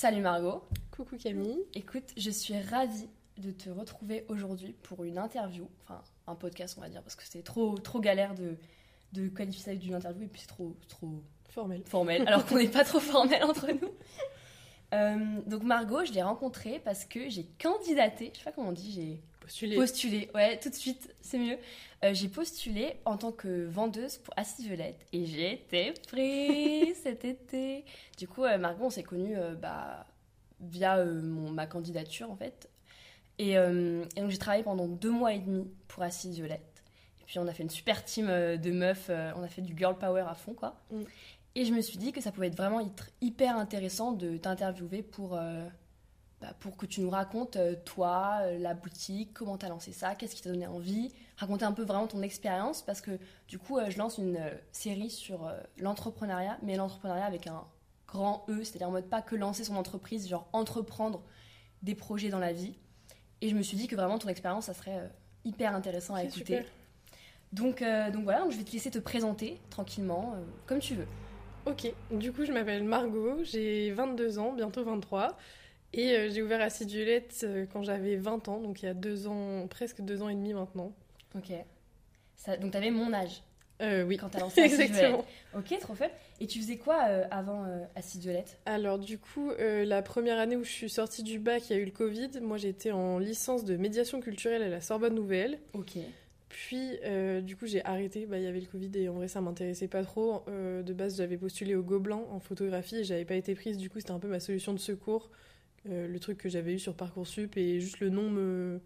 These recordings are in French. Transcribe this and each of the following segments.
Salut Margot. Coucou Camille. Écoute, je suis ravie de te retrouver aujourd'hui pour une interview, enfin un podcast on va dire, parce que c'était trop, trop galère de, de qualifier ça d'une interview et puis c'est trop, trop Formel. formel, alors qu'on n'est pas trop formel entre nous. Euh, donc Margot, je l'ai rencontrée parce que j'ai candidaté, je sais pas comment on dit, j'ai Postulé. postulé, ouais, tout de suite, c'est mieux. Euh, j'ai postulé en tant que vendeuse pour Assis Violette et j'ai été prise cet été. Du coup, euh, Margot, on s'est connus euh, bah, via mon- ma candidature en fait. Et, et donc j'ai travaillé pendant deux mois et demi pour Assis Violette. Et puis on a fait une super team de meufs, on a fait du girl power à fond quoi. Mm. Et je me suis dit que ça pouvait être vraiment hyper- intéressant de t'interviewer pour, bah, pour que tu nous racontes euh, toi, euh, la boutique, comment t'as lancé ça, qu'est-ce qui t'a donné envie, raconter un peu vraiment ton expérience parce que du coup euh, je lance une série sur l'entrepreneuriat, mais l'entrepreneuriat avec un grand E, c'est-à-dire en mode pas que lancer son entreprise, genre entreprendre des projets dans la vie. Et je me suis dit que vraiment ton expérience, ça serait hyper intéressant à écouter. super. Donc, donc voilà, donc je vais te laisser te présenter tranquillement, comme tu veux. Ok, du coup je m'appelle Margot, j'ai 22 ans, bientôt 23. Et euh, j'ai ouvert Acide Violette euh, quand j'avais 20 ans, donc il y a deux ans, presque deux ans et demi maintenant. Ok. Ça, donc t'avais mon âge Euh, oui, quand t'as lancé exactement. Ok, trop fun. Et tu faisais quoi euh, avant Acide Violette Alors du coup, la première année où je suis sortie du bac, il y a eu le Covid. Moi j'étais en licence de médiation culturelle à la Sorbonne Nouvelle. Ok. Puis, euh, du coup, j'ai arrêté. Bah, Il y avait le Covid et en vrai, ça m'intéressait pas trop. Euh, de base, j'avais postulé au Gobelin en photographie et j'avais pas été prise. Du coup, c'était un peu ma solution de secours. Euh, le truc que j'avais eu sur Parcoursup et juste le nom me,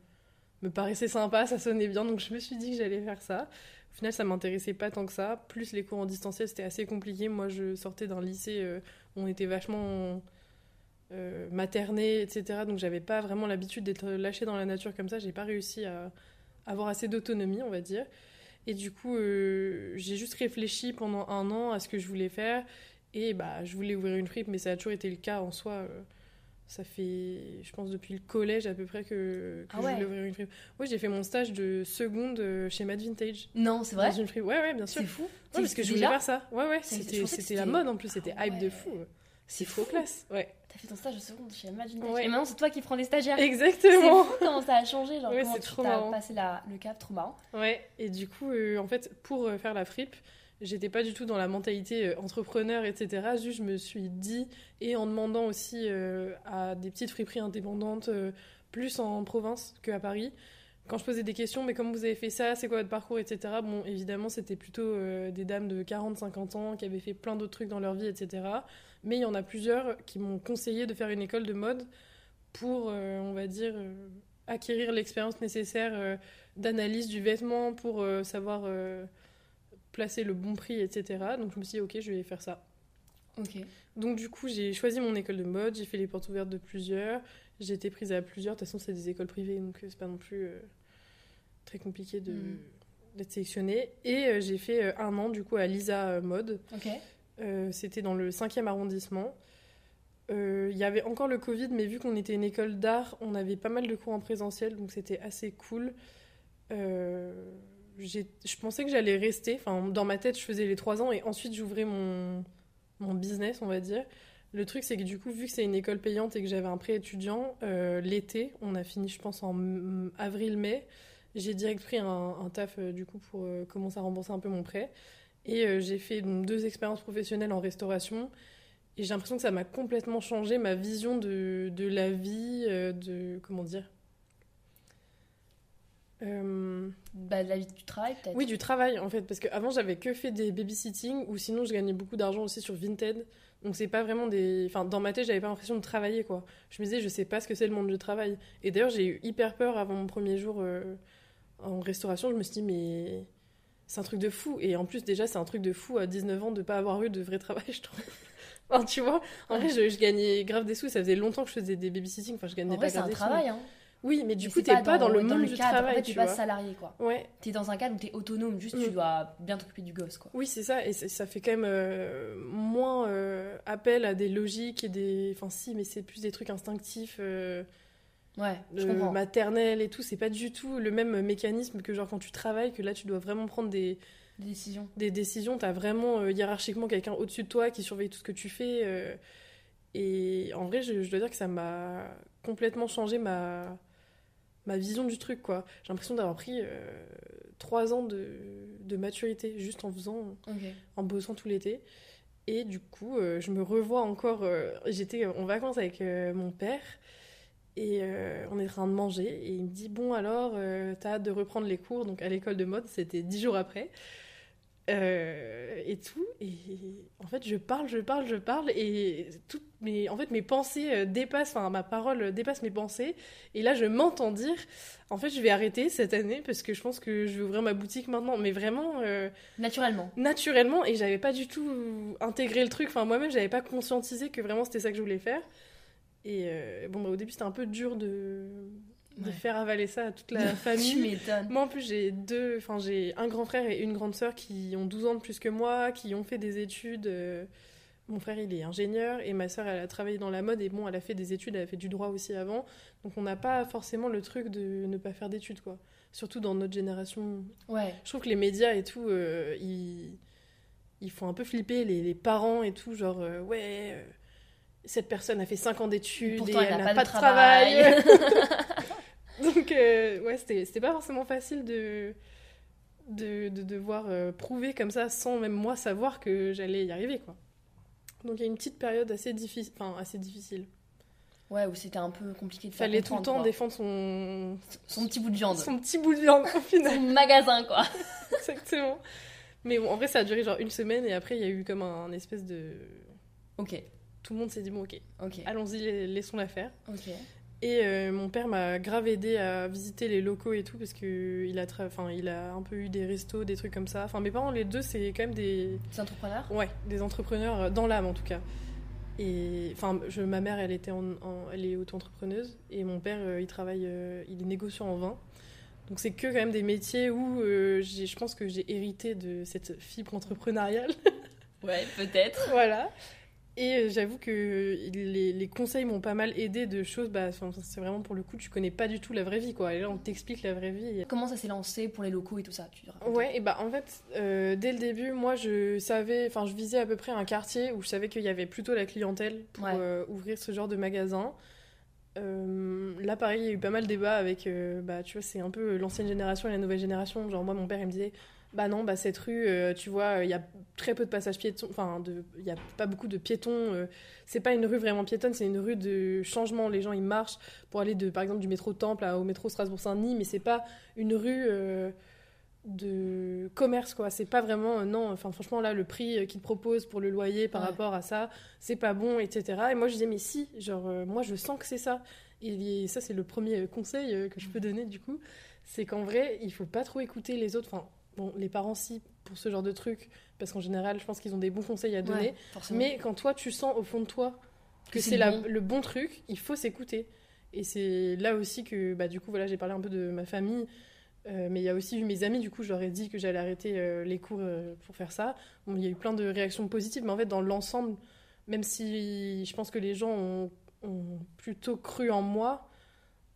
me paraissait sympa, ça sonnait bien. Donc, je me suis dit que j'allais faire ça. Au final, ça m'intéressait pas tant que ça. Plus les cours en distanciel, c'était assez compliqué. Moi, je sortais d'un lycée euh, où on était vachement euh, materné, etc. Donc, j'avais pas vraiment l'habitude d'être lâchée dans la nature comme ça. J'ai pas réussi à avoir assez d'autonomie, on va dire. Et du coup, euh, j'ai juste réfléchi pendant un an à ce que je voulais faire. Et bah, je voulais ouvrir une fripe, mais ça a toujours été le cas en soi. Ça fait, je pense, depuis le collège à peu près que, que Ah je voulais ouvrir une fripe. Oui, j'ai fait mon stage de seconde euh, chez Mad Vintage. Non, c'est vrai Dans une fripe. Ouais, ouais, bien sûr. C'est fou. Ouais, parce que je voulais faire ça. Ouais, ouais, C'est- c'était la mode en plus, c'était Ah hype de fou. C'est trop fou. classe. Ouais. T'as fait ton stage de seconde chez Imagine Ouais. Et maintenant, c'est toi qui prends les stagiaires. C'est Exactement. fou comment ça a changé. Genre, Ouais, comment c'est tu trop t'as marrant. passé la, le cap, trop marrant. Ouais, et du coup, euh, en fait, pour euh, faire la fripe, j'étais pas du tout dans la mentalité euh, entrepreneur, etc. Juste, je me suis dit, et en demandant aussi euh, à des petites friperies indépendantes, euh, plus en province qu'à Paris, quand je posais des questions, mais comment vous avez fait ça, c'est quoi votre parcours, etc. Bon, évidemment, c'était plutôt des dames de 40-50 ans qui avaient fait plein d'autres trucs dans leur vie, etc. Mais il y en a plusieurs qui m'ont conseillé de faire une école de mode pour, on va dire, acquérir l'expérience nécessaire d'analyse du vêtement pour savoir placer le bon prix, etc. Donc je me suis dit, ok, je vais faire ça. Ok. Donc du coup, j'ai choisi mon école de mode, j'ai fait les portes ouvertes de plusieurs, j'ai été prise à plusieurs. De toute façon, c'est des écoles privées, donc euh, c'est pas non plus euh, très compliqué de Mm. d'être sélectionnée. Et euh, j'ai fait euh, un an du coup à Lisa Mode. C'était dans le 5e arrondissement. Il y avait encore le Covid, mais vu qu'on était une école d'art, on avait pas mal de cours en présentiel, donc c'était assez cool. Je pensais que j'allais rester. Enfin, dans ma tête, je faisais les trois ans et ensuite j'ouvrais mon, mon business, on va dire. Le truc, c'est que du coup, vu que c'est une école payante et que j'avais un prêt étudiant, euh, l'été, on a fini, je pense, en avril-mai, j'ai direct pris un, un taf euh, du coup pour euh, commencer à rembourser un peu mon prêt. Et j'ai fait deux expériences professionnelles en restauration. Et j'ai l'impression que ça m'a complètement changé ma vision de, de la vie, de. Comment dire Euh, Bah, de la vie du travail, peut-être. Oui, du travail en fait. Parce qu'avant, j'avais que fait des babysitting ou sinon, je gagnais beaucoup d'argent aussi sur Vinted. Donc, c'est pas vraiment des. Enfin, dans ma tête, j'avais pas l'impression de travailler quoi. Je me disais, je sais pas ce que c'est le monde du travail. Et d'ailleurs, j'ai eu hyper peur avant mon premier jour euh, en restauration. Je me suis dit, mais. C'est un truc de fou. Et en plus, déjà, c'est un truc de fou à 19 ans de pas avoir eu de vrai travail, je trouve. Enfin, tu vois, en vrai, je, je gagnais grave des sous. Ça faisait longtemps que je faisais des babysitting. Enfin, je gagnais En pas vrai, c'est un sous. travail. Hein. Oui, mais du Mais coup, t'es pas, dans, le monde du cadre. travail. En fait, t'es tu pas vois. salarié, quoi. Ouais. T'es dans un cadre où t'es autonome, juste Mm. tu dois bien t'occuper du gosse, quoi. Oui, c'est ça, et ça fait quand même euh, moins euh, appel à des logiques et des. Enfin, si, mais c'est plus des trucs instinctifs, euh, Ouais, je comprends. maternels et tout. C'est pas du tout le même mécanisme que genre quand tu travailles, que là tu dois vraiment prendre des, Des décisions. des décisions. T'as vraiment hiérarchiquement quelqu'un au-dessus de toi qui surveille tout ce que tu fais. Et en vrai, je, je dois dire que ça m'a complètement changé ma, ma vision du truc, quoi. J'ai l'impression d'avoir pris euh, trois ans de, de maturité juste en faisant, en bossant tout l'été. Et du coup, euh, je me revois encore. euh, J'étais en vacances avec mon père et on est en train de manger. Et il me dit Bon, alors, t'as hâte de reprendre les cours Donc, à l'école de mode, c'était dix jours après. Euh, et tout. Et en fait, je parle, je parle, je parle. Et toutes mes, en fait, mes pensées euh, dépassent, enfin, ma parole dépasse mes pensées. Et là, je m'entends dire En fait, je vais arrêter cette année parce que je pense que je vais ouvrir ma boutique maintenant. Mais vraiment. euh, Naturellement. naturellement et j'avais pas du tout intégré le truc. Enfin, moi-même, j'avais pas conscientisé que vraiment c'était ça que je voulais faire. Et euh, bon, bah, au début, c'était un peu dur de, de Ouais. faire avaler ça à toute la tu famille. m'étonnes. Moi, en plus, j'ai deux, enfin, j'ai un grand frère et une grande sœur qui ont 12 ans de plus que moi, qui ont fait des études. euh, Mon frère, il est ingénieur et ma sœur, elle a travaillé dans la mode et bon, elle a fait des études, elle a fait du droit aussi avant. Donc, on n'a pas forcément le truc de ne pas faire d'études, quoi. Surtout dans notre génération Ouais. je trouve que les médias et tout, euh, ils, ils font un peu flipper les, les parents et tout, genre, euh, ouais, cette personne a fait 5 ans d'études et Pourtant, elle elle n'a pas, pas de travail. Donc, euh, ouais, c'était c'était pas forcément facile de, de, de devoir euh, prouver comme ça, sans même moi savoir que j'allais y arriver, quoi. Donc, il y a une petite période assez, difficile enfin, assez difficile. Ouais, où c'était un peu compliqué de faire fallait tout le temps quoi. défendre son, Son petit bout de viande. son petit bout de viande au final. Son magasin, quoi. Exactement. Mais bon, en vrai, ça a duré genre une semaine et après, il y a eu comme un, espèce de. Ok. Tout le monde s'est dit, bon, ok, allons-y, laissons-la faire. Ok. Et euh, mon père m'a grave aidé à visiter les locaux et tout parce que il a, enfin, il a un peu eu des restos, des trucs comme ça. Enfin, mes parents, les deux, c'est quand même des. Des entrepreneurs? Ouais, des entrepreneurs dans l'âme en tout cas. Et enfin, je, ma mère, elle était en, en- elle est auto-entrepreneuse et mon père, euh, il travaille, euh, il est négociant en vin. Donc c'est que quand même des métiers où je pense que j'ai hérité de cette fibre entrepreneuriale. Ouais, peut-être. voilà. Et euh, j'avoue que les, les conseils m'ont pas mal aidé de choses. Bah, c'est vraiment pour le coup, tu connais pas du tout la vraie vie, quoi. Et là, on t'explique la vraie vie. Comment ça s'est lancé pour les locaux et tout ça tu Ouais, et bah en fait, euh, dès le début, moi je savais, enfin je visais à peu près un quartier où je savais qu'il y avait plutôt la clientèle pour Ouais. euh, ouvrir ce genre de magasin. Euh, là, pareil, il y a eu pas mal de débats avec, bah tu vois, c'est un peu l'ancienne génération et la nouvelle génération. Genre, moi, mon père, il me disait, bah non, bah cette rue, euh, tu vois, il y a très peu de passages piétons, enfin, il y a pas beaucoup de piétons. euh, c'est pas une rue vraiment piétonne, c'est une rue de changement. Les gens, ils marchent pour aller de, par exemple, du métro Temple à- au métro Strasbourg-Saint-Denis, mais c'est pas une rue. euh, de commerce quoi c'est pas vraiment euh, non enfin franchement là le prix euh, qu'ils proposent pour le loyer par Ouais. rapport à ça c'est pas bon etc et moi je disais mais si genre euh, moi je sens que c'est ça et ça c'est le premier conseil euh, que je peux donner du coup c'est qu'en vrai il faut pas trop écouter les autres enfin bon les parents si pour ce genre de truc parce qu'en général je pense qu'ils ont des bons conseils à donner Ouais, mais quand toi tu sens au fond de toi que Que c'est bon. le bon truc, il faut s'écouter. Et c'est là aussi que, bah, du coup, voilà, j'ai parlé un peu de ma famille, euh, mais il y a aussi eu mes amis, du coup, je leur ai dit que j'allais arrêter euh, les cours euh, pour faire ça. Bon, il y a eu plein de réactions positives, mais en fait, dans l'ensemble, même si je pense que les gens ont, ont plutôt cru en moi,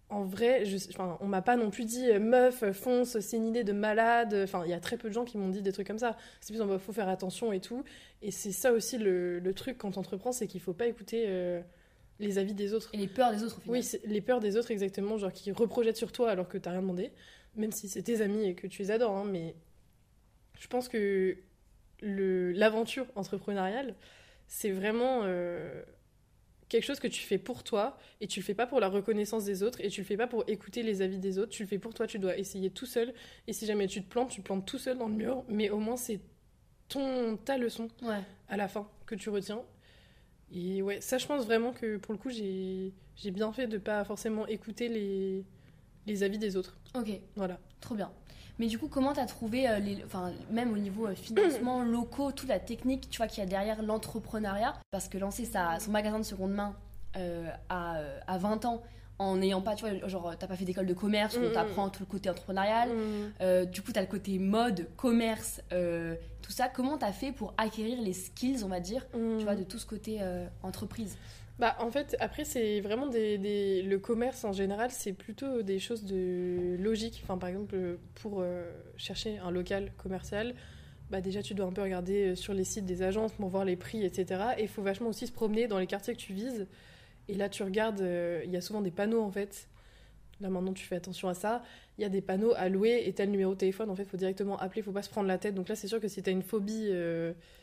en vrai, je, enfin, on m'a pas non plus dit euh, meuf, euh, fonce, c'est une idée de malade. Enfin, il y a très peu de gens qui m'ont dit des trucs comme ça. C'est plus en mode faut faire attention et tout. Et c'est ça aussi le, le truc quand t'entreprends, c'est qu'il faut pas écouter euh, les avis des autres. Et les peurs des autres au final. Oui, les peurs des autres exactement, genre qui reprojettent sur toi alors que t'as rien demandé, même si c'est tes amis et que tu les adores. hein, mais je pense que l'aventure entrepreneuriale, c'est vraiment euh, quelque chose que tu fais pour toi et tu le fais pas pour la reconnaissance des autres et tu le fais pas pour écouter les avis des autres. Tu le fais pour toi, tu dois essayer tout seul. Et si jamais tu te plantes, tu te plantes tout seul dans le mur, mais au moins c'est ton ta leçon Ouais. à la fin que tu retiens. Et ouais, ça, je pense vraiment que pour le coup, j'ai j'ai bien fait de pas forcément écouter les, les avis des autres. Ok, Voilà. trop bien. Mais du coup, comment t'as trouvé, euh, les, enfin, même au niveau euh, financement, locaux, toute la technique, tu vois, qu'il y a derrière l'entrepreneuriat? Parce que lancer sa, son magasin de seconde main euh, à, euh, à 20 ans, en n'ayant pas, tu vois, genre, t'as pas fait d'école de commerce où on t'apprend tout le côté entrepreneurial, euh, du coup, t'as le côté mode, commerce, tout ça. Comment t'as fait pour acquérir les skills, on va dire, tu vois, de tout ce côté entreprise? Bah, en fait, après, c'est vraiment des, des- Le commerce, en général, c'est plutôt des choses de logique. Enfin, par exemple, pour euh, chercher un local commercial, bah déjà tu dois un peu regarder sur les sites des agences pour voir les prix, etc. Et il faut vachement aussi se promener dans les quartiers que tu vises. Et là, tu regardes, il y a souvent des panneaux en fait. Là maintenant, tu fais attention à ça. Il y a des panneaux à louer et tel numéro de téléphone. En fait, il faut directement appeler, il faut pas se prendre la tête. Donc là, c'est sûr que si tu as une phobie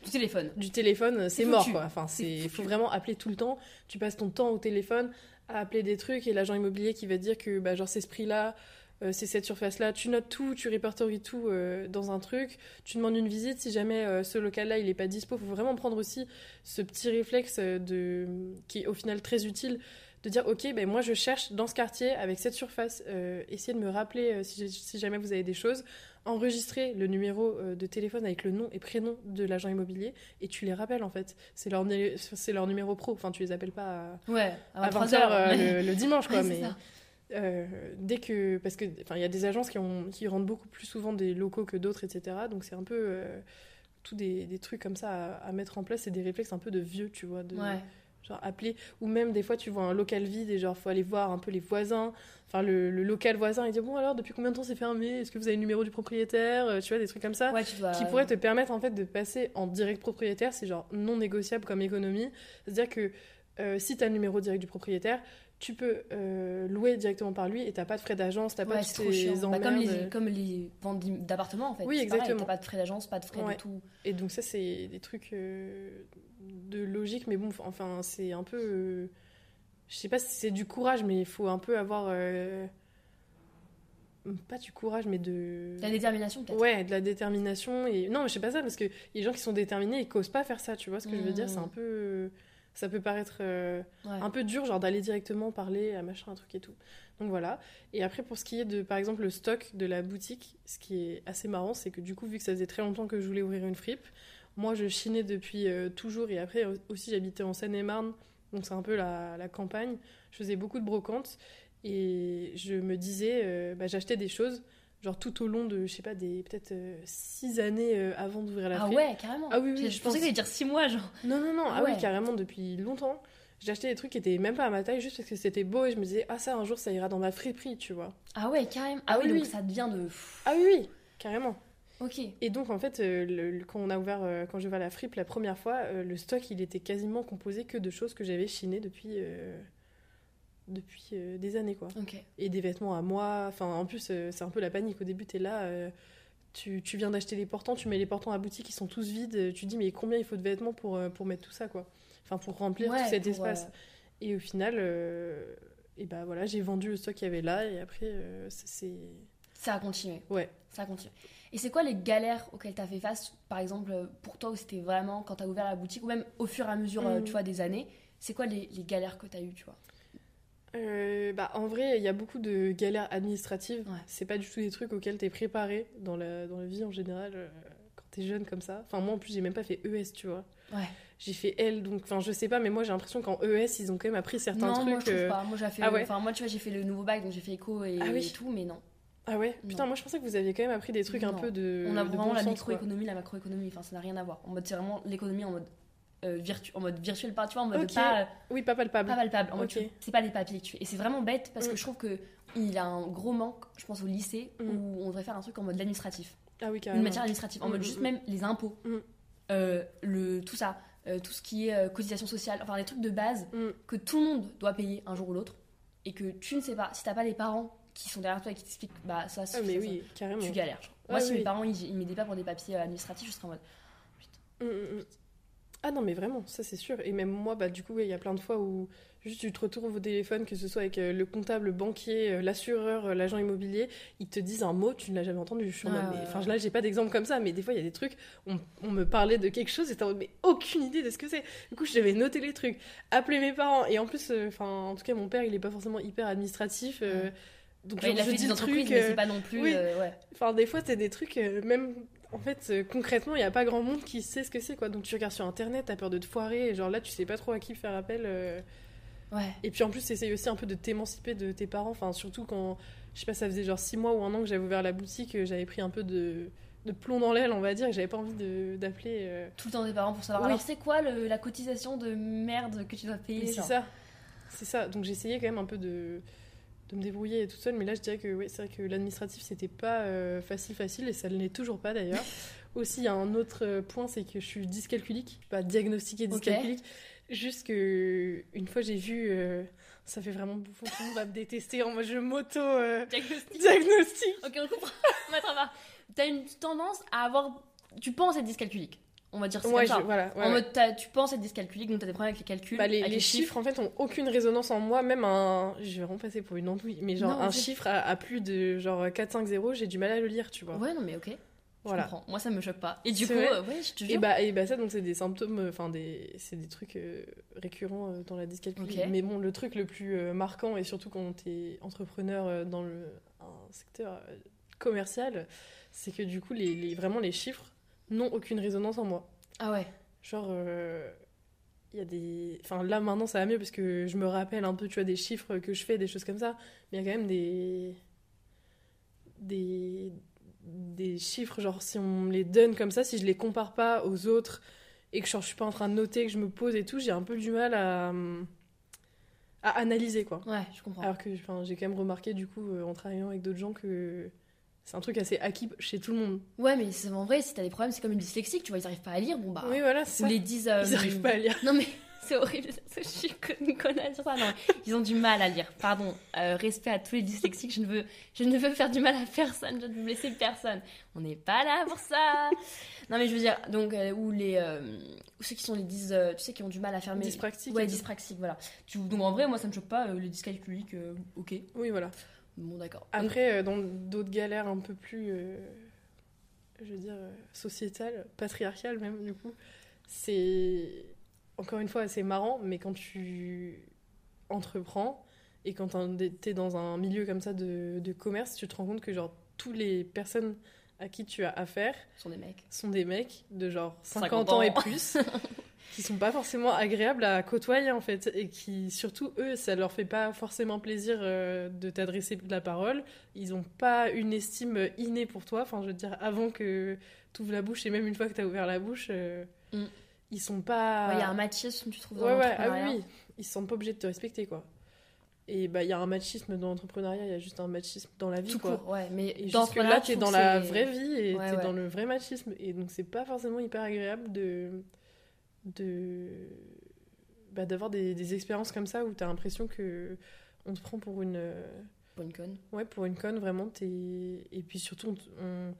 du téléphone, du téléphone, c'est mort quoi. Enfin, c'est, faut vraiment appeler tout le temps. Tu passes ton temps au téléphone à appeler des trucs et l'agent immobilier qui va te dire que bah, genre c'est ce prix-là, euh, c'est cette surface-là. Tu notes tout, tu répertories tout euh, dans un truc. Tu demandes une visite si jamais euh, ce local-là il est pas dispo. Il faut vraiment prendre aussi ce petit réflexe de qui est au final très utile de dire ok ben moi je cherche dans ce quartier avec cette surface. essayez de me rappeler si, si, jamais vous avez des choses. Enregistrer le numéro de téléphone avec le nom et prénom de l'agent immobilier et tu les rappelles en fait. C'est leur, c'est leur numéro pro. Enfin, tu les appelles pas à, ouais, à 20h le, dimanche, quoi. mais euh, dès que parce que enfin il y a des agences qui ont qui rendent beaucoup plus souvent des locaux que d'autres etc donc c'est un peu euh, tout des, des, trucs comme ça à, mettre en place c'est des réflexes un peu de vieux tu vois de genre appeler ou même des fois tu vois un local vide et genre faut aller voir un peu les voisins enfin le, local voisin et dire bon alors depuis combien de temps c'est fermé? Est-ce que vous avez le numéro du propriétaire? Euh, tu vois des trucs comme ça qui pourraient te permettre en fait de passer en direct propriétaire c'est genre non négociable comme économie. C'est à dire que si tu as le numéro direct du propriétaire tu peux euh, louer directement par lui et t'as pas de frais d'agence, t'as pas de ces bah, comme, les, comme les ventes d'appartements en fait. Oui, exactement. T'as pas de frais d'agence, pas de frais de tout. Et donc ça c'est des trucs euh, de logique, mais bon, enfin c'est un peu, euh, je sais pas si c'est du courage, mais il faut un peu avoir pas du courage, mais de. La détermination, peut-être. Ouais, de la détermination. Et... Non, mais je sais pas ça, parce que les gens qui sont déterminés, ils causent pas faire ça, tu vois ce que je veux dire C'est un mmh. peu ça peut paraître euh, un peu dur, genre d'aller directement parler à machin, un truc et tout. Donc voilà. Et après, pour ce qui est de, par exemple, le stock de la boutique, ce qui est assez marrant, c'est que du coup, vu que ça faisait très longtemps que je voulais ouvrir une fripe, moi, je chinais depuis euh, toujours. Et après, aussi, j'habitais en Seine-et-Marne, donc c'est un peu la, la, campagne. Je faisais beaucoup de brocantes. Et je me disais, euh, bah, j'achetais des choses genre tout au long de, je sais pas, des peut-être euh, six années euh, avant d'ouvrir la Ah ouais, carrément. Ah oui, oui. Je, pensais que dire six mois, genre. Non, non, non. Ah, oui, carrément, depuis longtemps. J'ai acheté des trucs qui étaient même pas à ma taille, juste parce que c'était beau et je me disais, ah ça, un jour, ça ira dans ma friperie, tu vois. Ah ouais, carrément. Ah, oui, donc ça devient de. Ah oui, oui, carrément. Ok. Et donc, en fait, euh, le, quand on a ouvert, quand j'ai ouvert la fripe la première fois, le stock, il était quasiment composé que de choses que j'avais chinées depuis depuis euh, des années quoi. Et des vêtements à moi, enfin en plus euh, c'est un peu la panique au début tu es là euh, tu, tu, viens d'acheter les portants, tu mets les portants à boutique, ils sont tous vides, tu dis mais combien il faut de vêtements pour, pour mettre tout ça quoi. Enfin pour remplir tout cet espace. Et au final et bah voilà, j'ai vendu le stock qu'il y avait là et après c'est ça a continué. Ouais. Ça a continué. Et c'est quoi les galères auxquelles tu as fait face par exemple pour toi où c'était vraiment quand tu as ouvert la boutique ou même au fur et à mesure mm. tu vois des années, c'est quoi les, les galères que tu as eu, tu vois? Euh, bah, en vrai, il y a beaucoup de galères administratives. C'est pas du tout des trucs auxquels tu es préparé dans la, dans la vie en général euh, quand tu es jeune comme ça. Enfin, moi en plus, j'ai même pas fait ES, tu vois. Ouais. J'ai fait L, donc enfin, je sais pas, mais moi j'ai l'impression qu'en ES, ils ont quand même appris certains non, trucs. Moi, je trouve euh, pas. Moi, j'ai fait, ah ouais. enfin, moi, tu vois, j'ai fait le nouveau bac, donc j'ai fait éco et, ah tout, mais non. Ah ouais Putain, moi je pensais que vous aviez quand même appris des trucs un peu de. On a vraiment la microéconomie, la macroéconomie, enfin ça n'a rien à voir. En mode, c'est vraiment l'économie en mode euh, en mode virtuel, pas, tu vois, en mode pas. Euh, oui, pas palpable. Pas palpable. c'est pas les papiers que tu Et c'est vraiment bête parce que mm. je trouve que il a un gros manque, je pense, au lycée mm. où on devrait faire un truc en mode administratif. Ah oui, carrément. Une matière administrative, en mode mm, juste même les impôts, euh, le, tout ça, tout ce qui est cotisation sociale, enfin les trucs de base que tout le monde doit payer un jour ou l'autre et que tu ne sais pas, si t'as pas les parents qui sont derrière toi et qui t'expliquent, bah ça, ah, mais oui, carrément. tu galères. Moi, si mes parents ils, ils m'aidaient pas pour des papiers administratifs, je serais en mode. Putain. Ah non, mais vraiment, ça c'est sûr. Et même moi, bah, du coup, il y a plein de fois où juste tu te retrouves au téléphone, que ce soit avec euh, le comptable, le banquier, euh, l'assureur, euh, l'agent immobilier, ils te disent un mot, tu ne l'as jamais entendu. Je suis enfin, là, j'ai pas d'exemple comme ça, mais des fois, il y a des trucs, on, me parlait de quelque chose et t'as mais aucune idée de ce que c'est. Du coup, je devais noter les trucs, appeler mes parents. Et en plus, enfin, en tout cas, mon père, il est pas forcément hyper administratif. Donc, il a fait des entreprises, mais c'est pas non plus. ouais. Enfin, des fois, c'est des trucs, même en fait, euh, concrètement, il n'y a pas grand monde qui sait ce que c'est, quoi. Donc tu regardes sur Internet, t'as peur de te foirer, et genre là, tu sais pas trop à qui faire appel. Euh. Ouais. Et puis en plus, t'essayes aussi un peu de t'émanciper de tes parents, enfin, surtout quand, je sais pas, ça faisait genre 6 mois ou un an que j'avais ouvert la boutique, euh, j'avais pris un peu de, de plomb dans l'aile, on va dire, et j'avais pas envie d'appeler. Tout le temps des parents pour savoir. Alors, c'est quoi la cotisation de merde que tu dois payer C'est ça. C'est ça. Donc j'essayais quand même un peu de de me débrouiller toute seule. Mais là, je dirais que oui, c'est vrai que l'administratif, c'était pas euh, facile, facile, et ça ne l'est toujours pas d'ailleurs. aussi, il y a un autre euh, point, c'est que je suis dyscalculique, pas diagnostiquée dyscalculique. Juste que une fois j'ai vu, euh, ça fait vraiment bouffon, tout le monde va me détester en moi je m'auto euh, Diagnostic. diagnostic. Ok, on comprend. T'as une tendance à avoir. Tu penses être dyscalculique. On va dire c'est Ouais, comme ça. je- voilà. ouais, en mode, tu penses être dyscalculique, donc t'as des problèmes avec les calculs. Bah, les, avec les chiffres, en fait, ont aucune résonance en moi. Même un. Je vais vraiment passer pour une andouille, mais genre Non, un chiffre à, à plus de genre 4-5-0, j'ai du mal à le lire, tu vois. Ouais, non, mais ok. voilà. Je comprends. Moi, ça me choque pas. Et du coup, euh, ouais, je te Et jure. bah, et bah ça, donc, c'est des symptômes, euh, enfin, des, c'est des trucs euh, récurrents euh, dans la dyscalculie. Mais bon, le truc le plus marquant, et surtout quand t'es entrepreneur dans le, un secteur commercial, c'est que du coup, les, les- vraiment, les chiffres n'ont aucune résonance en moi. Ah ouais. Genre, euh, il y a des. Enfin, là maintenant ça va mieux parce que je me rappelle un peu, tu vois, des chiffres que je fais, des choses comme ça. Mais il y a quand même des. Des. Des chiffres, genre, si on me les donne comme ça, si je les compare pas aux autres et que genre, je suis pas en train de noter, que je me pose et tout, j'ai un peu du mal à. à analyser, quoi. Ouais, je comprends. Alors que j'ai quand même remarqué, du coup, euh, en travaillant avec d'autres gens, que c'est un truc assez acquis chez tout le monde. Ouais, mais c'est en vrai, si t'as des problèmes, c'est comme une dyslexique, tu vois, ils arrivent pas à lire, bon bah. oui, voilà, c'est Ou les disent. euh, Ils arrivent pas à lire. Non mais c'est horrible, je suis une connasse sur ça. Non, ils ont du mal à lire. Pardon, euh, respect à tous les dyslexiques. Je ne veux, je ne veux faire du mal à personne. Je ne veux blesser personne. On n'est pas là pour ça. Non mais je veux dire, donc euh, ou les, euh, ou ceux qui sont les dys, euh, tu sais, qui ont du mal à fermer. Dyspraxique. Ouais, et tout. dyspraxique, voilà. Tu, donc en vrai, moi ça me choque pas. les dyscalculiques, ok. Oui, voilà. Bon d'accord. Après, euh, dans d'autres galères un peu plus, euh, je veux dire, euh, sociétales, patriarcales même, du coup, c'est encore une fois assez marrant, mais quand tu entreprends et quand t'es dans un milieu comme ça de, de commerce, tu te rends compte que genre toutes les personnes à qui tu as affaire sont des mecs. sont des mecs de genre 50, 50 ans ans. et plus qui sont pas forcément agréables à côtoyer en fait et qui surtout eux ça leur fait pas forcément plaisir euh, de t'adresser de la parole ils ont pas une estime innée pour toi enfin je veux dire avant que tu ouvres la bouche et même une fois que tu as ouvert la bouche euh, Mm. ils sont pas Ouais, Il y a un machisme, tu trouves dans ouais ouais ah oui, ils sentent pas obligés de te respecter quoi et bah il y a un machisme dans l'entrepreneuriat il y a juste un machisme dans la vie Tout quoi court, ouais. Mais et dans jusque là, t'es dans la vraie vie et Ouais, t'es ouais. dans le vrai machisme. Et donc, c'est pas forcément hyper agréable de. de bah, d'avoir des, des expériences comme ça où t'as l'impression que on te prend pour une. euh, Bonne conne. Ouais, pour une conne, vraiment. T'es... Et puis surtout, on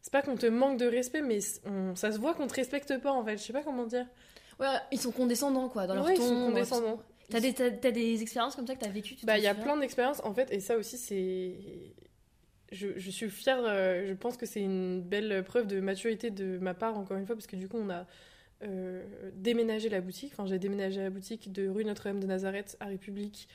c'est pas qu'on te manque de respect, mais on- ça se voit qu'on te respecte pas en fait. Je sais pas comment dire. Ouais, ils sont condescendants quoi, dans leur Ouais, ils ton. sont dans leur- condescendants. T'as des, des expériences comme ça que t'as vécues tu Bah, il y a plein d'expériences en fait, et ça aussi, c'est. Je, je suis fière, euh, je pense que c'est une belle preuve de maturité de ma part, encore une fois, parce que du coup, on a euh, déménagé la boutique. Enfin, j'ai déménagé la boutique de rue Notre-Dame de Nazareth à République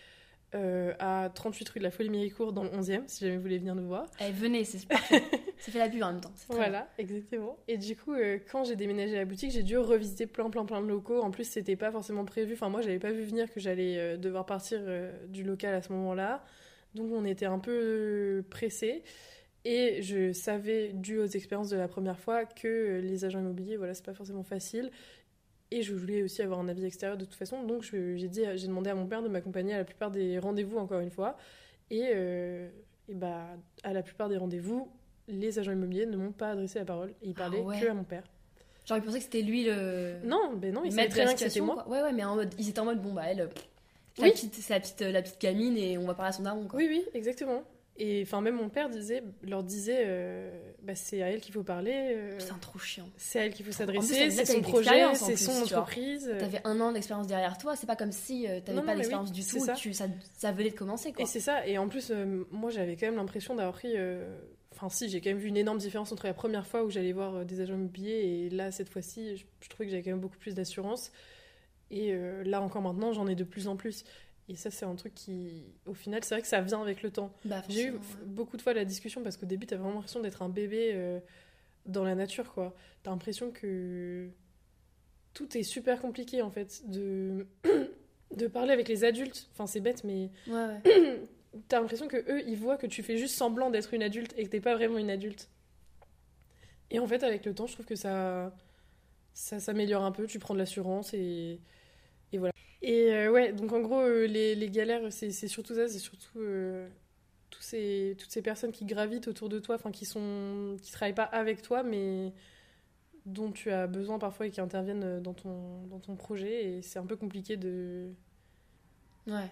euh, à 38 rue de la Folie-Méricourt dans le 11e, si jamais vous voulez venir nous voir. Eh, venez, c'est parfait. ça fait la pub en même temps. bien. Voilà, exactement. Et du coup, euh, quand j'ai déménagé la boutique, j'ai dû revisiter plein, plein, plein de locaux. En plus, c'était pas forcément prévu. Enfin, moi, j'avais pas vu venir que j'allais euh, devoir partir du local à ce moment-là. Donc, on était un peu pressés. Et je savais, dû aux expériences de la première fois, que les agents immobiliers, voilà, c'est pas forcément facile. Et je voulais aussi avoir un avis extérieur de toute façon. Donc, j'ai dit, j'ai demandé à mon père de m'accompagner à la plupart des rendez-vous, encore une fois. Et, euh, et bah, à la plupart des rendez-vous, les agents immobiliers ne m'ont pas adressé la parole et ils Ah parlaient ouais. que à mon père. J'aurais pensé que c'était lui le. Non, ben non, ils savaient très bien que c'était moi. Ouais, ouais, mais en mode, ils étaient en mode, bon bah elle, pff, c'est Oui. la petite, c'est la petite, la petite gamine et on va parler à son daron quoi. Oui, oui, exactement. Et enfin, même mon père disait, leur disait, euh, bah, c'est à elle qu'il faut parler, euh, Putain, trop chiant. c'est à elle qu'il faut s'adresser, c'est son projet, c'est son entreprise. T'avais un an d'expérience derrière toi, c'est pas comme si euh, t'avais pas d'expérience oui, du c'est tout, ça. tu, ça, ça venait de commencer quoi. Et c'est ça, et en plus, euh, moi j'avais quand même l'impression d'avoir pris. Enfin, si, j'ai quand même vu une énorme différence entre la première fois où j'allais voir des agents immobiliers et là, cette fois-ci, je, je trouvais que j'avais quand même beaucoup plus d'assurance. Et là encore maintenant, j'en ai de plus en plus. Et ça, c'est un truc qui, au final, c'est vrai que ça vient avec le temps. Bah, J'ai eu beaucoup de fois la discussion parce qu'au début, t'as vraiment l'impression d'être un bébé euh, dans la nature, quoi. T'as l'impression que tout est super compliqué, en fait, de, de parler avec les adultes. Enfin, c'est bête, mais. Ouais, ouais. t'as l'impression que eux, ils voient que tu fais juste semblant d'être une adulte et que t'es pas vraiment une adulte. Et en fait, avec le temps, je trouve que ça, ça s'améliore un peu. Tu prends de l'assurance et, et euh, ouais, donc en gros, euh, les, les galères, c'est surtout ça, c'est surtout euh, tous ces, toutes ces personnes qui gravitent autour de toi, enfin qui sont, qui travaillent pas avec toi, mais dont tu as besoin parfois et qui interviennent dans ton, dans ton projet. Et c'est un peu compliqué de, Ouais.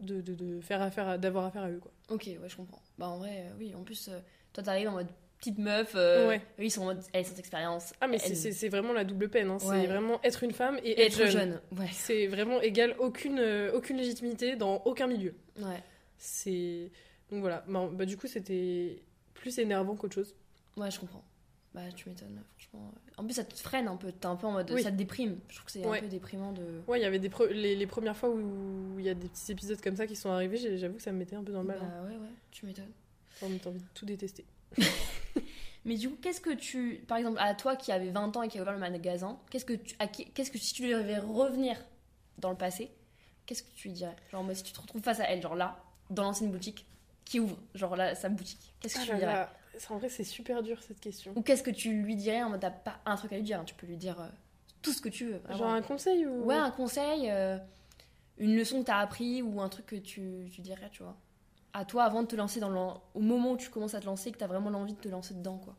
de, de, de faire affaire d'avoir affaire à eux. Quoi. Ok, ouais, je comprends. Bah en vrai, oui. En plus, toi, t'arrives en mode petite meuf. euh, Ouais. Eux, ils sont en mode, elles sans expérience. Ah, mais c'est- elles- c'est c'est vraiment la double peine. hein. Ouais. C'est vraiment être une femme et Et être, jeune. jeune. Ouais. C'est vraiment égal aucune, euh, aucune légitimité dans aucun milieu. Ouais. C'est. Donc voilà. Bah, bah, du coup, c'était plus énervant qu'autre chose. Ouais, je comprends. Bah, tu m'étonnes, franchement. En plus, ça te freine un peu. T'es un peu en mode. Oui. Ça te déprime. Je trouve que c'est un peu déprimant de. Ouais, il y avait des pre- les, les premières fois où il y a des petits épisodes comme ça qui sont arrivés, j'avoue que ça me mettait un peu dans le Bah, mal. hein. ouais, ouais, tu m'étonnes. Enfin, t'as envie de tout détester. Mais du coup, qu'est-ce que tu. Par exemple, à toi qui avait 20 ans et qui a ouvert le magasin, qu'est-ce que tu. à qui- Qu'est-ce que si tu devais revenir dans le passé, qu'est-ce que tu lui dirais? Genre, moi, si tu te retrouves face à elle, genre là, dans l'ancienne boutique, qui ouvre, genre là, sa boutique, qu'est-ce que Ah tu lui dirais? Là, c'est- En vrai, c'est super dur cette question. Ou qu'est-ce que tu lui dirais en mode t'as pas un truc à lui dire, hein, tu peux lui dire euh, tout ce que tu veux. vraiment. Genre un conseil ou? Ouais, un conseil, euh, une leçon que t'as appris ou un truc que tu, tu dirais, tu vois. À toi avant de te lancer dans le... Au moment où tu commences à te lancer, que t'as vraiment l'envie de te lancer dedans, quoi.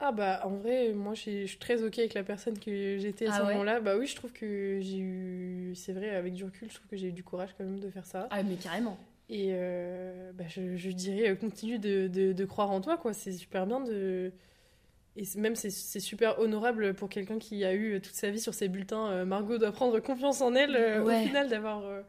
Ah bah en vrai, moi je suis- très ok avec la personne que j'étais à Ah ce ouais moment-là. Bah oui, je trouve que j'ai eu. C'est vrai, avec du recul, je trouve que j'ai eu du courage quand même de faire ça. Ah, mais carrément. Et euh, bah, je, je dirais, euh, continue de, de, de croire en toi, quoi. C'est super bien de. Et même c'est super honorable pour quelqu'un qui a eu toute sa vie sur ses bulletins. euh, Margot doit prendre confiance en elle, euh, Ouais. au final, d'avoir euh,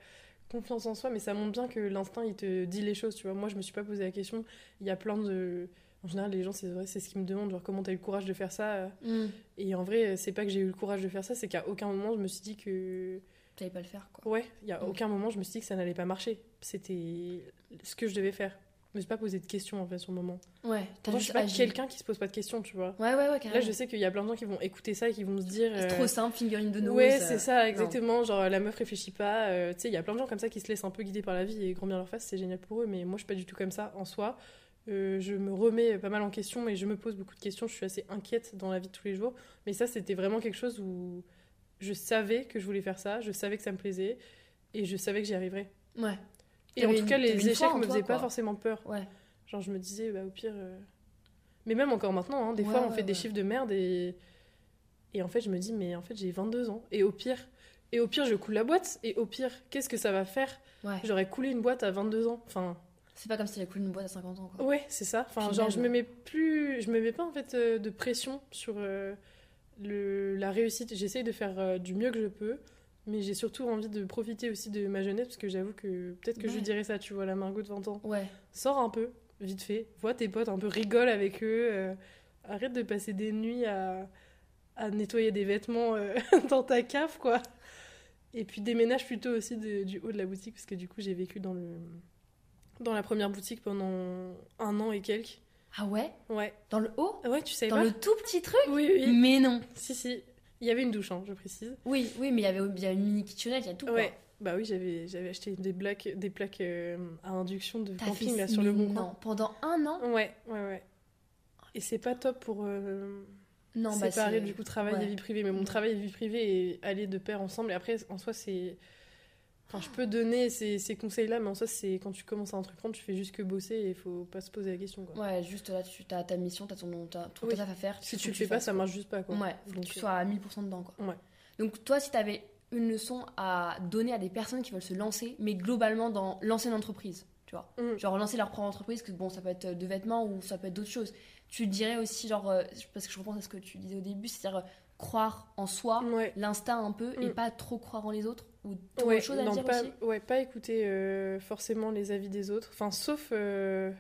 confiance en soi. Mais ça montre bien que l'instinct, il te dit les choses, tu vois. Moi, je me suis pas posé la question. Il y a plein de. En général, les gens, c'est vrai, c'est ce qu'ils me demandent, genre comment t'as eu le courage de faire ça. euh. Hmm. Et en vrai, c'est pas que j'ai eu le courage de faire ça, c'est qu'à aucun moment, je me suis dit que. T'allais pas le faire, quoi. Ouais, il y a Mm. aucun moment je me suis dit que ça n'allait pas marcher. C'était ce que je devais faire. Je me suis pas posé de questions en fait sur le moment. Ouais, t'as Pourtant, je suis pas quelqu'un qui se pose pas de questions, tu vois. Ouais, ouais, ouais, carrément. Là, je sais qu'il y a plein de gens qui vont écouter ça et qui vont se dire. C'est euh, trop simple, fingering de nose. Ouais, euh, c'est ça, exactement. Genre, la meuf réfléchit pas. euh, tu sais, il y a plein de gens comme ça qui se laissent un peu guider par la vie et grand bien leur face, c'est génial pour eux. Mais moi, je suis pas du tout comme ça en soi. Je me remets pas mal en question et je me pose beaucoup de questions. Je suis assez inquiète dans la vie de tous les jours. Mais ça, c'était vraiment quelque chose où je savais que je voulais faire ça, je savais que ça me plaisait et je savais que j'y arriverais. Ouais. Et en tout cas, les échecs en me faisaient pas forcément peur. Ouais. Genre, je me disais, bah, au pire. euh, Mais même encore maintenant, hein, des Ouais, fois, on ouais, fait des chiffres de merde et. Et en fait, je me dis, mais en fait, j'ai 22 ans. Et au pire. Et au pire, je coule la boîte. Et au pire, qu'est-ce que ça va faire? J'aurais coulé une boîte à 22 ans. Enfin, C'est pas comme si t'avais coulé une boîte à 50 ans, quoi. ouais, c'est ça. Enfin, Puis genre, je me même- mets plus. Je me mets pas, en fait, euh, de pression sur euh, le... la réussite. J'essaye de faire euh, du mieux que je peux. Mais j'ai surtout envie de profiter aussi de ma jeunesse. Parce que j'avoue que peut-être que je lui dirais ça, tu vois, la Margot de 20 ans. Ouais. Sors un peu, vite fait, vois tes potes un peu, rigole avec eux, euh, arrête de passer des nuits à, à nettoyer des vêtements euh, dans ta cave, quoi. Et puis déménage plutôt aussi de- du haut de la boutique, parce que du coup j'ai vécu dans, le, dans la première boutique pendant un an et quelques. Ah ouais? Ouais. Dans le haut? Ah Ouais, tu savais Dans pas? le tout petit truc? Oui, oui. Mais non. Si, si. Il y avait une douche, hein, je précise. Oui, oui, mais il y avait il y a une mini kitchenette, il y a tout, quoi. Bah oui, j'avais j'avais acheté des plaques, des plaques euh, à induction de T'as camping fait là, sur le bon coin. Pendant un an Ouais, ouais, ouais. Et c'est pas top pour euh, Non, bah séparer c'est- du coup travail ouais. et vie privée. Mais mon travail et vie privée et aller de pair ensemble. Et après, en soi, c'est. Enfin, je peux donner ces, ces conseils-là, mais en soi, c'est quand tu commences à entreprendre, tu fais juste que bosser et il faut pas se poser la question. Quoi. Ouais, juste là, tu as ta mission, t'as ton, t'as ton Oui. taf à faire. Si tu le fais pas, ça marche juste pas. Quoi. Ouais, faut Donc, que tu euh, sois à 1000% dedans, quoi. Ouais. Donc, toi, si t'avais une leçon à donner à des personnes qui veulent se lancer, mais globalement dans lancer une entreprise, tu vois. Mm. Genre lancer leur propre entreprise, que bon, ça peut être de vêtements ou ça peut être d'autres choses. Tu dirais aussi, genre, euh, parce que je repense à ce que tu disais au début, c'est-à-dire euh, croire en soi, Ouais. l'instinct un peu, et Mm. pas trop croire en les autres, ou t'aurais Ouais, chose à non, dire pas, aussi ouais, pas écouter euh, forcément les avis des autres. Enfin, sauf. euh,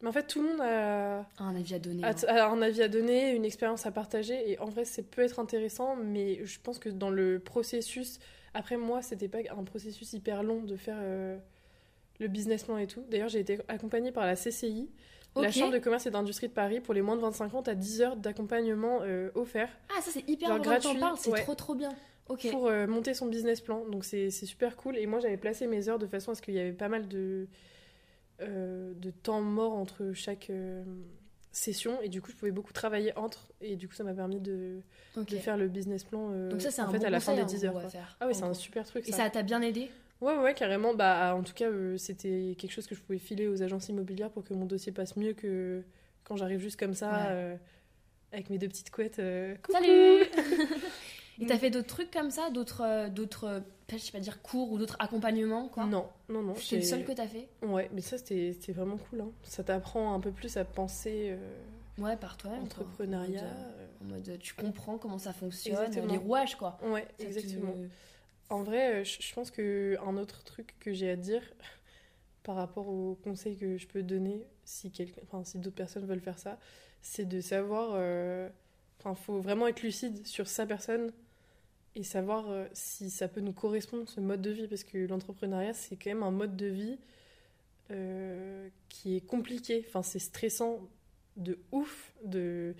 Mais en fait, tout le monde a, Ah, Un avis à donner. a, hein. a un avis à donner, une expérience à partager. Et en vrai, ça peut être intéressant, mais je pense que dans le processus. Après, moi, c'était pas un processus hyper long de faire euh, le business plan et tout. D'ailleurs, j'ai été accompagnée par la CCI, la. Chambre de commerce et d'industrie de Paris, pour les moins de 25 ans. T'as 10 heures d'accompagnement euh, offert Ah, ça, c'est hyper Genre important t'en parles, c'est ouais. trop trop bien. Pour euh, monter son business plan. Donc c'est c'est super cool. Et moi, j'avais placé mes heures de façon à ce qu'il y avait pas mal de, euh, de temps mort entre chaque euh, session. Et du coup, je pouvais beaucoup travailler entre. Et du coup, ça m'a permis de, de faire le business plan euh, Donc, ça, c'est en un fait bon à la fin des en 10 heures. gros, à quoi. faire, Ah oui, c'est un super truc. Et ça t'a bien aidé? Ouais, ouais, carrément. Bah, en tout cas, euh, c'était quelque chose que je pouvais filer aux agences immobilières pour que mon dossier passe mieux que quand j'arrive juste comme ça. Ouais. euh, avec mes deux petites couettes. euh, Salut. Et t'as fait d'autres trucs comme ça, d'autres, d'autres, je sais pas dire cours ou d'autres accompagnements quoi? Non, non, non. C'est le seul que t'as fait? Ouais, mais ça, c'était c'était vraiment cool. hein. Ça t'apprend un peu plus à penser Ouais, par toi-même. entrepreneuriat. En mode, tu comprends comment ça fonctionne, Exactement. les rouages quoi. Ouais, Ça te- exactement. En vrai, euh, je pense que un autre truc que j'ai à dire par rapport aux conseils que je peux donner si enfin si d'autres personnes veulent faire ça, c'est de savoir, euh, enfin faut vraiment être lucide sur sa personne et savoir euh, si ça peut nous correspondre ce mode de vie parce que l'entrepreneuriat c'est quand même un mode de vie euh, qui est compliqué, enfin c'est stressant de ouf, de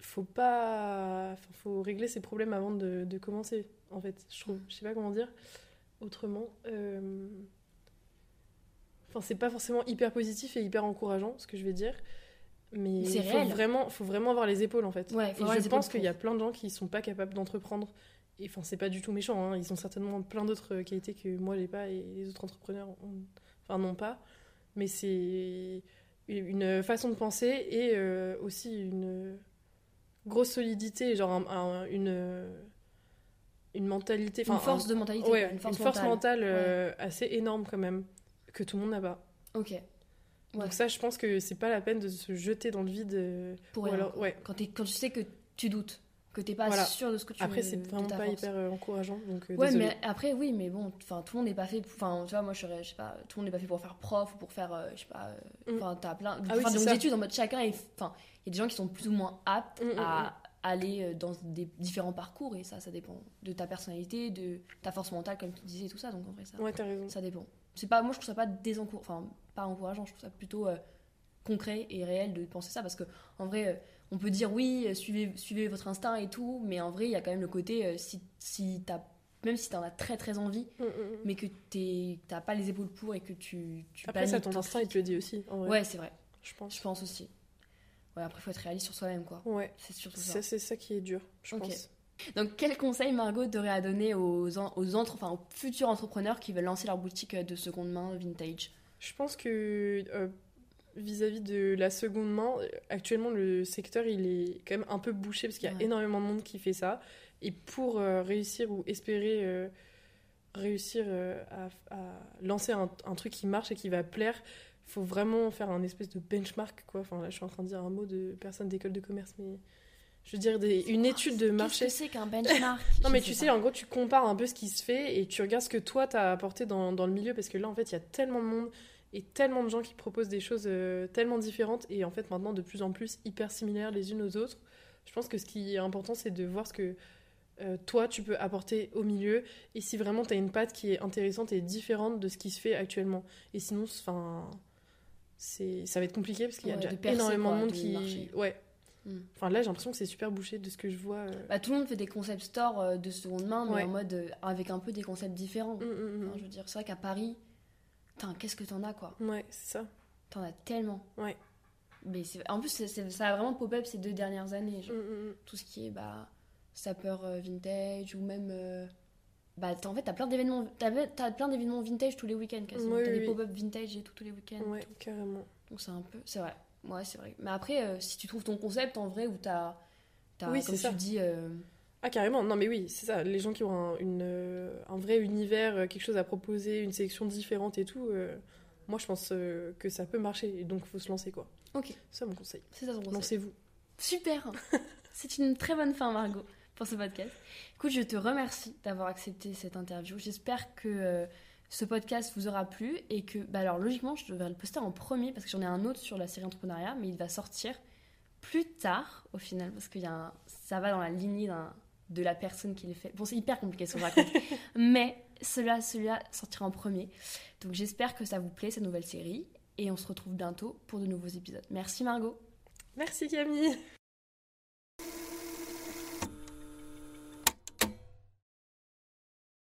faut pas, enfin, faut régler ses problèmes avant de commencer en fait, je trouve. Je sais pas comment dire autrement. Euh, Enfin, c'est pas forcément hyper positif et hyper encourageant ce que je vais dire, mais il faut réel. vraiment, faut vraiment avoir les épaules en fait. Ouais, Et faut avoir les je pense qu'il y a plein de gens qui sont pas capables d'entreprendre. Et enfin, c'est pas du tout méchant, hein. ils ont certainement plein d'autres qualités que moi j'ai pas et les autres entrepreneurs ont- enfin, n'ont pas. Mais c'est une façon de penser et euh, aussi une grosse solidité, genre un- un- une, une mentalité. Une force un- de mentalité, ouais, quoi, une force mentale, mentale. euh, assez énorme quand même, que tout le monde n'a pas. Ok. Ouais. Donc ça, je pense que c'est pas la peine de se jeter dans le vide. euh, Pour ou rien, alors, ouais. Quand, quand tu sais que tu doutes, que t'es pas Voilà. sûr de ce que tu Après, c'est vraiment pas force. hyper encourageant. Donc, euh, Ouais, désolée. mais après, oui, mais bon, enfin, tout le monde n'est pas fait. pour- Enfin, tu vois, moi, je serais, je sais pas, tout le monde n'est pas fait pour faire prof ou pour faire, euh, je sais pas, euh, Mm. enfin, t'as plein, Ah oui, des études en mode chacun est, enfin, il y a des gens qui sont plus ou moins aptes Mm, mm, à aller euh, dans des différents parcours et ça, ça dépend de ta personnalité, de ta force mentale, comme tu disais tout ça. Donc en vrai, ça, Ouais, t'as raison. ça dépend. C'est pas, moi, je trouve ça pas désencour, enfin, pas encourageant. Je trouve ça plutôt euh, concret et réel de penser ça parce que en vrai, euh, on peut dire oui, suivez, suivez votre instinct et tout, mais en vrai, il y a quand même le côté euh, si, si t'as, même si t'en as très très envie, Mm, mm, mm. mais que t'es- t'as pas les épaules pour et que tu, tu Après, ça, ton instinct, il te le dit aussi. en vrai. Ouais, c'est vrai. Je pense. Je pense aussi. Ouais, après, faut être réaliste sur soi-même, quoi. Ouais. C'est surtout ça. C'est ça qui est dur, je pense. Donc, quel conseil, Margot, t'aurais à donner aux, en- aux, entre, enfin, aux futurs entrepreneurs qui veulent lancer leur boutique de seconde main vintage? Je pense que euh, vis-à-vis de la seconde main, euh, actuellement, le secteur, il est quand même un peu bouché parce qu'il y a Ouais. énormément de monde qui fait ça. Et pour euh, réussir ou espérer euh, réussir euh, à, à lancer un, un truc qui marche et qui va plaire, faut vraiment faire un espèce de benchmark. Quoi. Enfin, là, je suis en train de dire un mot de personne d'école de commerce, mais je veux dire des- une étude de marché. Qu'est-ce que c'est qu'un benchmark? Non, mais tu sais pas. en gros, tu compares un peu ce qui se fait et tu regardes ce que toi, t'as apporté dans, dans le milieu parce que là, en fait, il y a tellement de monde et tellement de gens qui proposent des choses euh, tellement différentes et en fait, maintenant, de plus en plus hyper similaires les unes aux autres. Je pense que ce qui est important, c'est de voir ce que euh, toi, tu peux apporter au milieu et si vraiment tu as une patte qui est intéressante et différente de ce qui se fait actuellement. Et sinon, enfin. C'est ça va être compliqué parce qu'il y a Ouais, déjà de percer, énormément quoi, de monde de qui marcher. ouais Hmm. enfin là j'ai l'impression que c'est super bouché de ce que je vois euh. Bah, tout le monde fait des concept stores euh, de seconde main, mais Ouais. en mode euh, avec un peu des concepts différents. Hum. Enfin, je veux dire, c'est vrai qu'à Paris, qu'est-ce que t'en as quoi? Ouais c'est ça T'en as tellement. Ouais. Mais en plus, ça a vraiment pop-up ces deux dernières années. genre. Tout ce qui est bah, sapeur vintage ou même. Bah, en fait, t'as plein d'événements t'as, plein d'événements vintage tous les week-ends quasiment. Oui, t'as oui, des pop-up vintage et tout tous les week-ends. Ouais, carrément. Donc c'est un peu. C'est vrai. Ouais, c'est vrai. Mais après, euh, si tu trouves ton concept en vrai où t'as. t'as Oui, comme c'est ça. tu dis. euh, Ah, carrément. Non, mais oui, c'est ça. Les gens qui ont un, une, euh, un vrai univers, euh, quelque chose à proposer, une sélection différente et tout, moi, je pense que ça peut marcher. Et donc, faut se lancer, quoi. Ok, C'est ça mon conseil. c'est ça ton concept. Lancez-vous. Super C'est une très bonne fin, Margot, pour ce podcast. Écoute, je te remercie d'avoir accepté cette interview. J'espère que euh, ce podcast vous aura plu et que, bah alors logiquement, je devrais le poster en premier parce que j'en ai un autre sur la série entrepreneuriat, mais il va sortir plus tard au final parce que y a un- ça va dans la lignée de la personne qui le fait. Bon, c'est hyper compliqué ce que je raconte, mais celui-là, celui-là sortira en premier. Donc j'espère que ça vous plaît, cette nouvelle série, et on se retrouve bientôt pour de nouveaux épisodes. Merci Margot Merci, Camille.